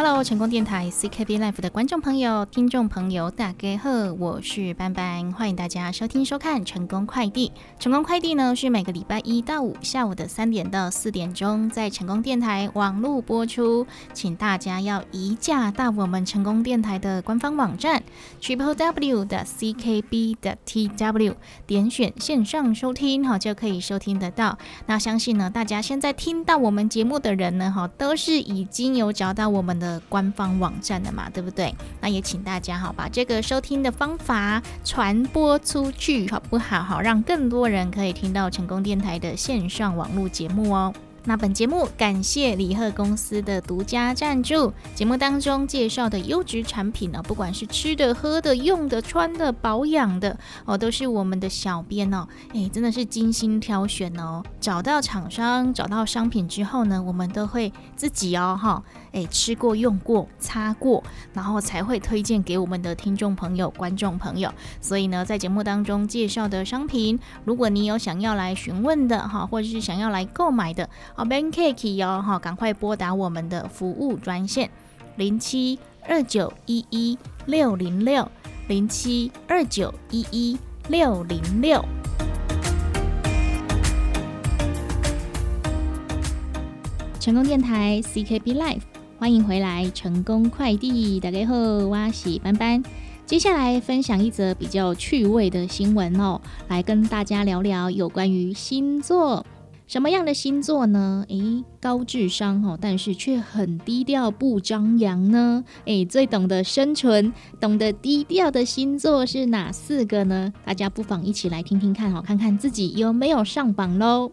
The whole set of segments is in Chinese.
Hello，成功电台 CKB Life 的观众朋友、听众朋友，大家好，我是班班，欢迎大家收听收看《成功快递》。成功快递呢是每个礼拜一到五下午的三点到四点钟，在成功电台网络播出，请大家要移驾到我们成功电台的官方网站 triple w 的 CKB 的 TW，点选线上收听，哈就可以收听得到。那相信呢，大家现在听到我们节目的人呢，哈都是已经有找到我们的。的官方网站的嘛，对不对？那也请大家好把这个收听的方法传播出去，好不好？好，让更多人可以听到成功电台的线上网络节目哦。那本节目感谢李贺公司的独家赞助。节目当中介绍的优质产品呢，不管是吃的、喝的、用的、穿的、保养的哦，都是我们的小编哦，哎，真的是精心挑选哦。找到厂商、找到商品之后呢，我们都会自己哦，哈，哎，吃过、用过、擦过，然后才会推荐给我们的听众朋友、观众朋友。所以呢，在节目当中介绍的商品，如果你有想要来询问的哈，或者是想要来购买的。好，Ben Cake 哦，哈，赶快拨打我们的服务专线零七二九一一六零六零七二九一一六零六。成功电台 CKB Life，欢迎回来，成功快递大家好，我是班班。接下来分享一则比较趣味的新闻哦，来跟大家聊聊有关于星座。什么样的星座呢？诶，高智商哈，但是却很低调不张扬呢？诶，最懂得生存、懂得低调的星座是哪四个呢？大家不妨一起来听听看哈，看看自己有没有上榜喽。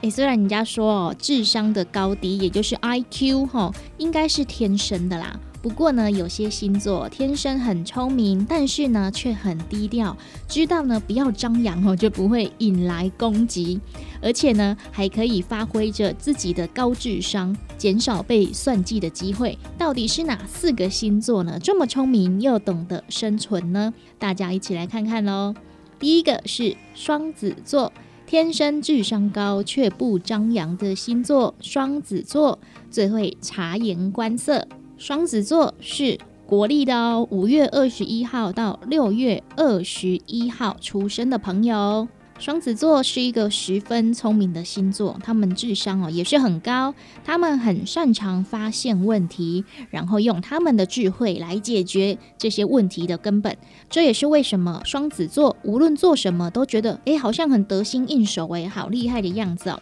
诶，虽然人家说哦，智商的高低，也就是 I Q 哈，应该是天生的啦。不过呢，有些星座天生很聪明，但是呢却很低调，知道呢不要张扬哦，就不会引来攻击，而且呢还可以发挥着自己的高智商，减少被算计的机会。到底是哪四个星座呢？这么聪明又懂得生存呢？大家一起来看看喽。第一个是双子座，天生智商高却不张扬的星座，双子座最会察言观色。双子座是国历的哦，五月二十一号到六月二十一号出生的朋友。双子座是一个十分聪明的星座，他们智商哦也是很高，他们很擅长发现问题，然后用他们的智慧来解决这些问题的根本。这也是为什么双子座无论做什么都觉得诶好像很得心应手诶，好厉害的样子哦。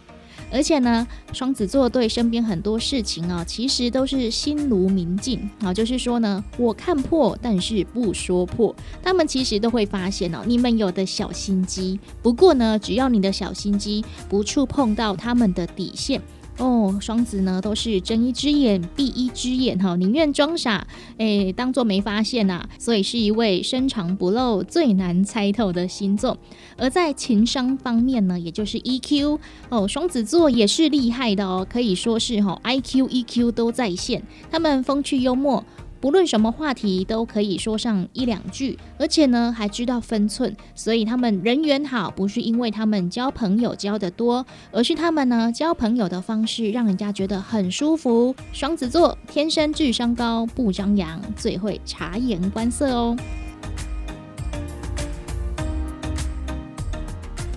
而且呢，双子座对身边很多事情啊，其实都是心如明镜啊，就是说呢，我看破，但是不说破。他们其实都会发现哦，你们有的小心机。不过呢，只要你的小心机不触碰到他们的底线。哦，双子呢都是睁一只眼闭一只眼哈，宁愿装傻，哎，当做没发现呐。所以是一位深藏不露、最难猜透的星座。而在情商方面呢，也就是 EQ 哦，双子座也是厉害的哦，可以说是哈 IQ、EQ 都在线。他们风趣幽默。不论什么话题都可以说上一两句，而且呢还知道分寸，所以他们人缘好，不是因为他们交朋友交得多，而是他们呢交朋友的方式让人家觉得很舒服。双子座天生智商高，不张扬，最会察言观色哦。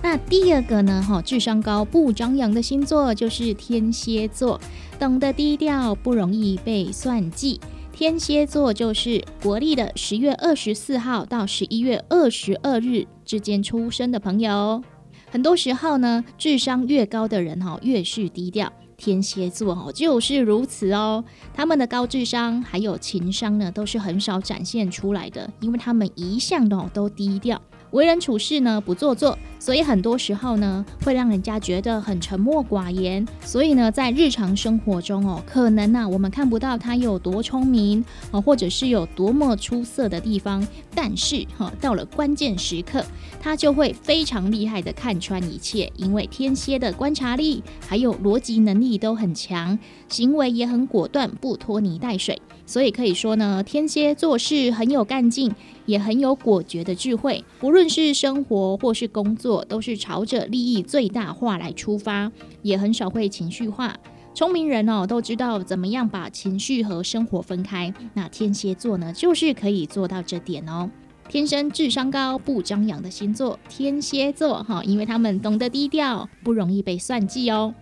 那第二个呢，哈，智商高不张扬的星座就是天蝎座，懂得低调，不容易被算计。天蝎座就是国历的十月二十四号到十一月二十二日之间出生的朋友。很多时候呢，智商越高的人哈，越是低调。天蝎座哈就是如此哦。他们的高智商还有情商呢，都是很少展现出来的，因为他们一向都都低调。为人处事呢不做作，所以很多时候呢会让人家觉得很沉默寡言。所以呢，在日常生活中哦，可能呢我们看不到他有多聪明哦，或者是有多么出色的地方。但是哈，到了关键时刻，他就会非常厉害的看穿一切。因为天蝎的观察力还有逻辑能力都很强，行为也很果断，不拖泥带水。所以可以说呢，天蝎做事很有干劲。也很有果决的智慧，不论是生活或是工作，都是朝着利益最大化来出发，也很少会情绪化。聪明人哦都知道怎么样把情绪和生活分开，那天蝎座呢就是可以做到这点哦。天生智商高不张扬的星座，天蝎座哈，因为他们懂得低调，不容易被算计哦。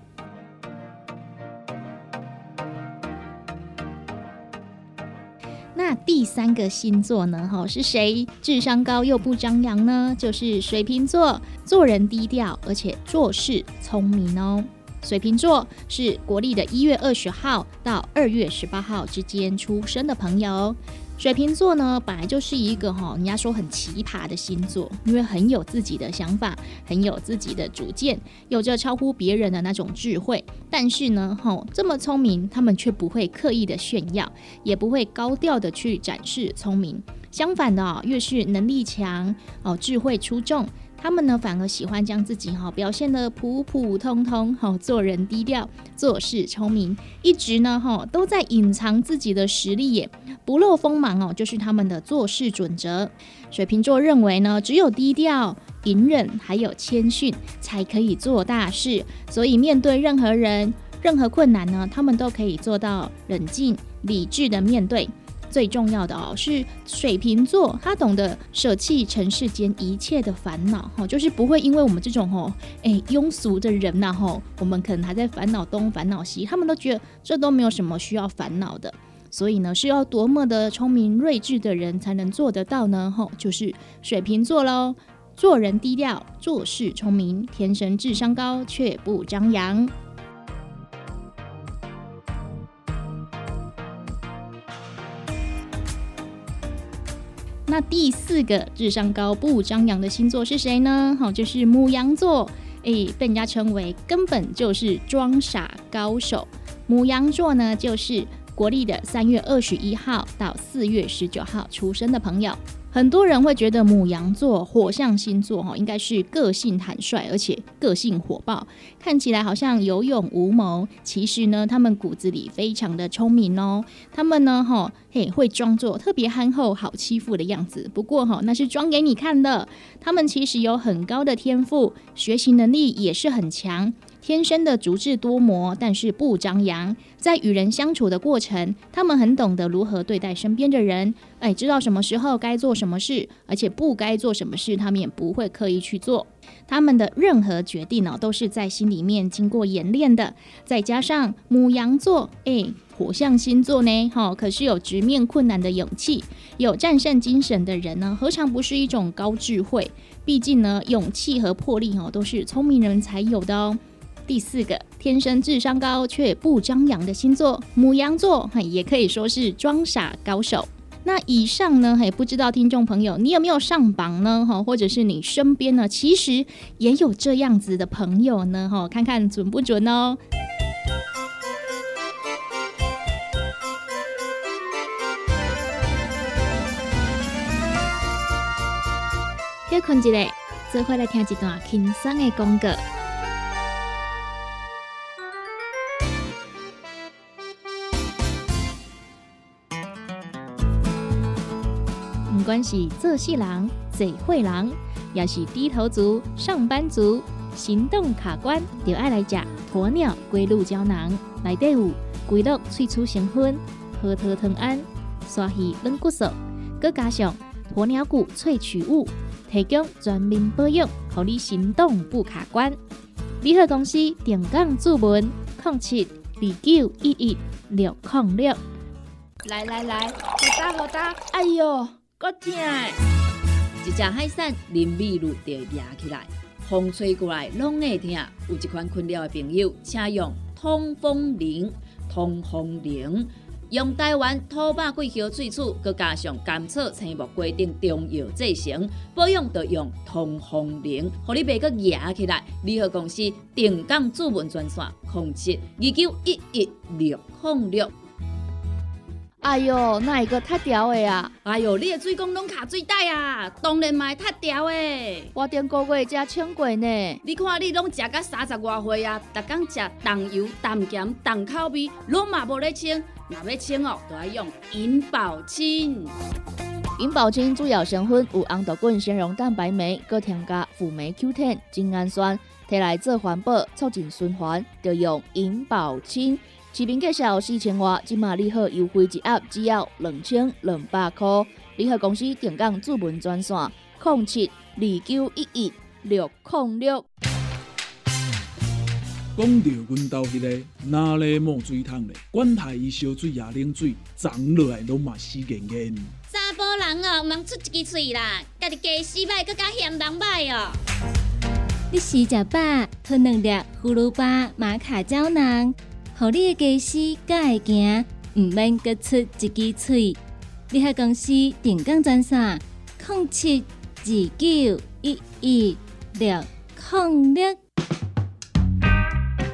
那第三个星座呢？哈，是谁智商高又不张扬呢？就是水瓶座，做人低调，而且做事聪明哦。水瓶座是国历的一月二十号到二月十八号之间出生的朋友。水瓶座呢，本来就是一个哈，人家说很奇葩的星座，因为很有自己的想法，很有自己的主见，有着超乎别人的那种智慧。但是呢，哈，这么聪明，他们却不会刻意的炫耀，也不会高调的去展示聪明。相反的，越是能力强哦，智慧出众。他们呢，反而喜欢将自己哈表现的普普通通，哈做人低调，做事聪明，一直呢哈都在隐藏自己的实力耶，不露锋芒哦，就是他们的做事准则。水瓶座认为呢，只有低调、隐忍还有谦逊，才可以做大事。所以面对任何人、任何困难呢，他们都可以做到冷静、理智的面对。最重要的哦，是水瓶座，他懂得舍弃尘世间一切的烦恼，哈，就是不会因为我们这种吼，哎，庸俗的人呐，吼，我们可能还在烦恼东烦恼西，他们都觉得这都没有什么需要烦恼的。所以呢，是要多么的聪明睿智的人才能做得到呢？吼，就是水瓶座喽，做人低调，做事聪明，天生智商高却不张扬。第四个智商高不张扬的星座是谁呢？好，就是母羊座，诶，被人家称为根本就是装傻高手。母羊座呢，就是国历的三月二十一号到四月十九号出生的朋友。很多人会觉得母羊座火象星座哈，应该是个性坦率，而且个性火爆，看起来好像有勇无谋。其实呢，他们骨子里非常的聪明哦。他们呢，哈嘿，会装作特别憨厚、好欺负的样子。不过哈，那是装给你看的。他们其实有很高的天赋，学习能力也是很强。天生的足智多谋，但是不张扬。在与人相处的过程，他们很懂得如何对待身边的人，哎，知道什么时候该做什么事，而且不该做什么事，他们也不会刻意去做。他们的任何决定呢，都是在心里面经过演练的。再加上母羊座，哎，火象星座呢，哈，可是有直面困难的勇气，有战胜精神的人呢，何尝不是一种高智慧？毕竟呢，勇气和魄力哦，都是聪明人才有的哦。第四个天生智商高却不张扬的星座，母羊座，也可以说是装傻高手。那以上呢，嘿，不知道听众朋友你有没有上榜呢？哈，或者是你身边呢，其实也有这样子的朋友呢？哈，看看准不准哦。休困一下，再回来听一段轻松的广告。关系做细郎、嘴会郎，要是低头族、上班族、行动卡关，就爱来吃鸵鸟龟鹿胶囊。内底有龟鹿萃取成分，核桃藤胺、鲨鱼软骨素，佮加上鸵鸟骨萃取物，提供全面保养，让你行动不卡关。联合公司定岗注文：零七二九一一六零六。来来来，好打好打，哎呦！够痛！一只海扇林密路就压起来，风吹过来拢会痛。有一款困扰的朋友，请用通风铃。通风铃用台湾土白桂花萃取，佮加上甘草、青木规定中药制成，保养要用通风铃，互你袂佮压起来。联合公司定岗主文专线：控制二九一一六零六。哎哟，那一个太屌的呀！哎哟，你的水工拢卡水袋啊，当然嘛太屌的。我顶个月才称过呢。你看你拢食到三十外岁啊，逐工食重油、重咸、重口味，拢嘛无咧称。若要称哦，都要用银保清。银保清主要成分有红豆根、纤溶蛋白酶，搁添加辅酶 Q10、精氨酸，摕来做环保、促进循环，就用银保清。市面介绍四千瓦，今马利好优惠一盒只要两千两百块。联合公司定岗主文专线：零七二九一一六零六。讲到阮兜迄个哪里冒水桶咧，管他伊烧水也冷水，长落来拢嘛死严严。查甫人哦，毋通出一支嘴啦，家己家洗歹，更加嫌人歹哦。你食食饱，吞两粒葫芦巴、马卡胶囊，互你的家洗才会行，毋免各出一支嘴。你害公司定岗专线：零七二九一一六零六。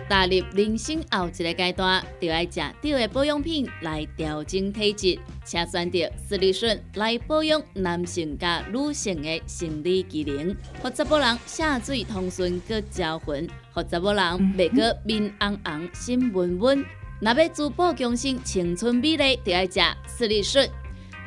踏入人生后一个阶段，就要食对的保养品来调整体质，请选择斯利顺来保养男性加女性的生理机能，或查某人下水通顺个招魂，或查某人袂个面红红心温温。若要珠宝强身、青春美丽，就要食斯利顺。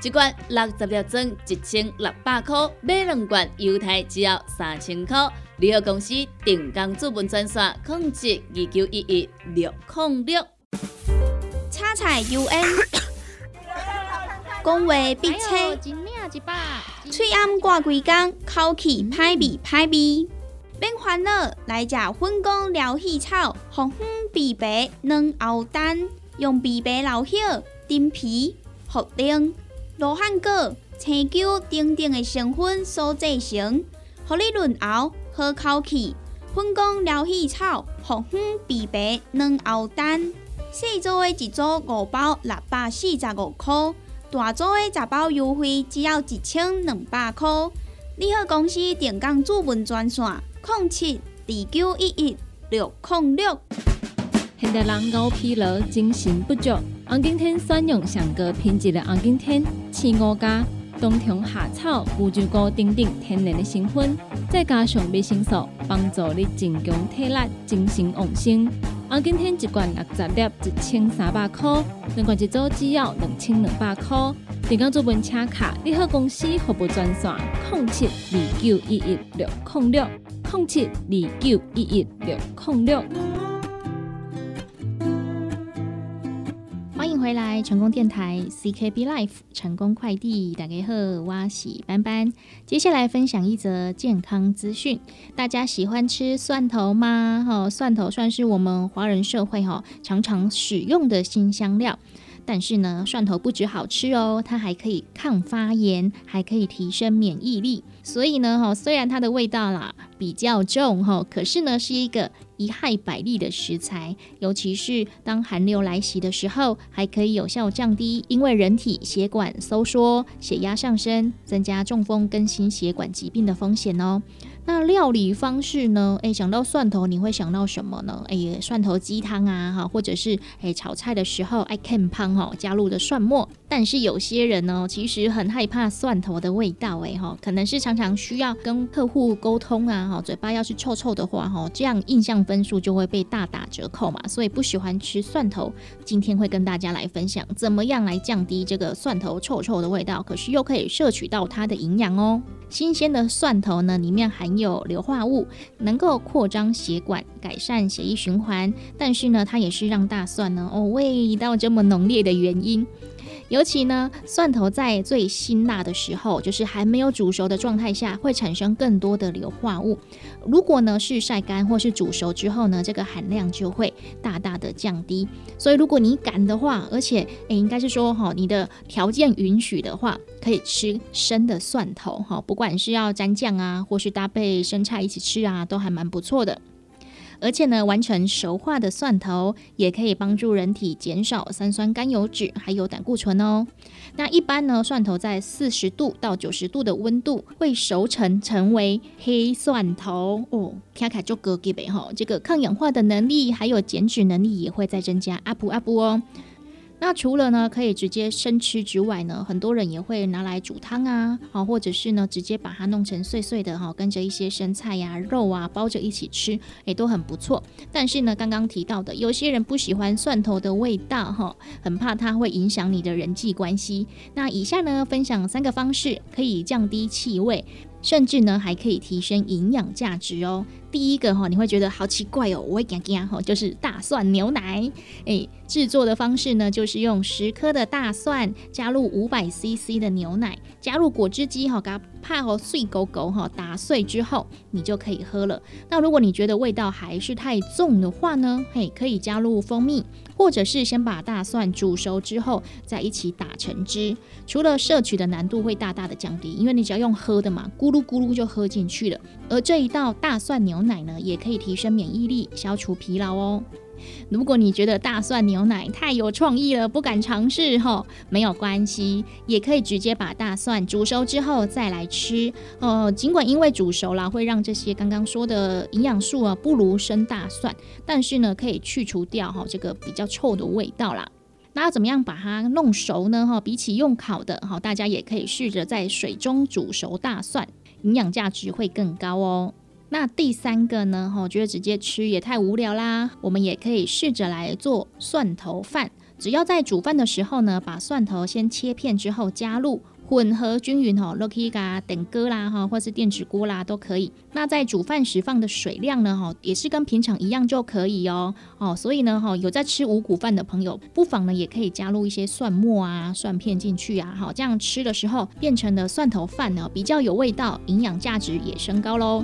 一罐六十粒装，一千六百块；买两罐，犹太只要三千块。联合公司定岗资本专线：控制二九一一六零六。叉彩 UN，讲话必车，嘴暗挂几工，口气歹味歹味。免烦恼，来吃粉工疗气草，红粉枇杷软喉丹，用枇杷老血、丁皮、茯苓。罗汉果、青椒等等的成分所制成，合理润喉好口气。粉工疗气草、红粉枇杷软喉丹，细组的一组五包六百四十五块，大组的十包优惠只要一千两百块。你好，公司电工主文专线：零七二九一一六零六。现代人熬疲劳、精神不足。红景天选用上个品质的红景天，青五加冬虫夏草、乌鸡菇等等天然的成分，再加上维生素，帮助你增强体力、精神旺盛。红景天一罐六十粒，一千三百块；两罐一组只要两千两百块。订购做本车卡，你好公司服务专线：零七二九一一六零六零七二九一一六零六。回来成功电台 CKB Life 成功快递打给贺哇喜班班，接下来分享一则健康资讯。大家喜欢吃蒜头吗？哈，蒜头算是我们华人社会哈常常使用的新香料。但是呢，蒜头不止好吃哦，它还可以抗发炎，还可以提升免疫力。所以呢，哈，虽然它的味道啦比较重哈，可是呢，是一个一害百利的食材。尤其是当寒流来袭的时候，还可以有效降低因为人体血管收缩、血压上升，增加中风跟心血管疾病的风险哦。那料理方式呢？诶，想到蒜头，你会想到什么呢？诶，蒜头鸡汤啊，哈，或者是诶炒菜的时候爱看汤哈，加入的蒜末。但是有些人呢，其实很害怕蒜头的味道，诶，哈，可能是常常需要跟客户沟通啊，哈，嘴巴要是臭臭的话，哈，这样印象分数就会被大打折扣嘛，所以不喜欢吃蒜头。今天会跟大家来分享，怎么样来降低这个蒜头臭臭的味道，可是又可以摄取到它的营养哦。新鲜的蒜头呢，里面含有硫化物，能够扩张血管，改善血液循环。但是呢，它也是让大蒜呢哦味道这么浓烈的原因。尤其呢，蒜头在最辛辣的时候，就是还没有煮熟的状态下，会产生更多的硫化物。如果呢是晒干或是煮熟之后呢，这个含量就会大大的降低。所以如果你敢的话，而且诶应该是说哈，你的条件允许的话，可以吃生的蒜头哈，不管是要蘸酱啊，或是搭配生菜一起吃啊，都还蛮不错的。而且呢，完成熟化的蒜头也可以帮助人体减少三酸甘油脂还有胆固醇哦。那一般呢，蒜头在四十度到九十度的温度会熟成成为黑蒜头哦。卡卡就格给呗哈，这个抗氧化的能力还有减脂能力也会再增加 up up 哦。那除了呢可以直接生吃之外呢，很多人也会拿来煮汤啊，好，或者是呢直接把它弄成碎碎的哈，跟着一些生菜呀、肉啊包着一起吃，也都很不错。但是呢，刚刚提到的，有些人不喜欢蒜头的味道哈，很怕它会影响你的人际关系。那以下呢分享三个方式，可以降低气味。甚至呢，还可以提升营养价值哦。第一个哈，你会觉得好奇怪哦，我会讲讲哈，就是大蒜牛奶。诶，制作的方式呢，就是用十颗的大蒜，加入五百 CC 的牛奶，加入果汁机哈，给它泡碎狗狗哈，打碎之后，你就可以喝了。那如果你觉得味道还是太重的话呢，嘿，可以加入蜂蜜。或者是先把大蒜煮熟之后，再一起打成汁。除了摄取的难度会大大的降低，因为你只要用喝的嘛，咕噜咕噜就喝进去了。而这一道大蒜牛奶呢，也可以提升免疫力，消除疲劳哦。如果你觉得大蒜牛奶太有创意了，不敢尝试哈，没有关系，也可以直接把大蒜煮熟之后再来吃。呃，尽管因为煮熟了会让这些刚刚说的营养素啊不如生大蒜，但是呢可以去除掉哈这个比较臭的味道啦。那怎么样把它弄熟呢？哈，比起用烤的，哈，大家也可以试着在水中煮熟大蒜，营养价值会更高哦。那第三个呢？哈，觉得直接吃也太无聊啦。我们也可以试着来做蒜头饭。只要在煮饭的时候呢，把蒜头先切片之后加入，混合均匀哈。可以噶等锅啦哈，或是电子锅啦都可以。那在煮饭时放的水量呢？哈，也是跟平常一样就可以哦。哦，所以呢，哈，有在吃五谷饭的朋友，不妨呢也可以加入一些蒜末啊、蒜片进去啊。好，这样吃的时候变成了蒜头饭呢，比较有味道，营养价值也升高喽。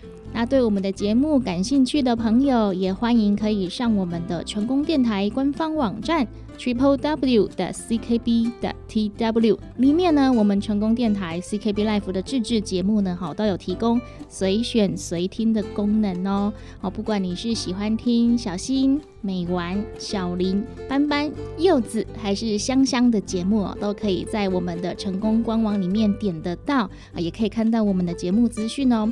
那对我们的节目感兴趣的朋友，也欢迎可以上我们的成功电台官方网站 triple w 的 c k b 的 t w 里面呢，我们成功电台 c k b life 的自制节目呢，好都有提供随选随听的功能哦。哦，不管你是喜欢听小新、美丸、小林、斑斑、柚子，还是香香的节目，都可以在我们的成功官网里面点得到啊，也可以看到我们的节目资讯哦。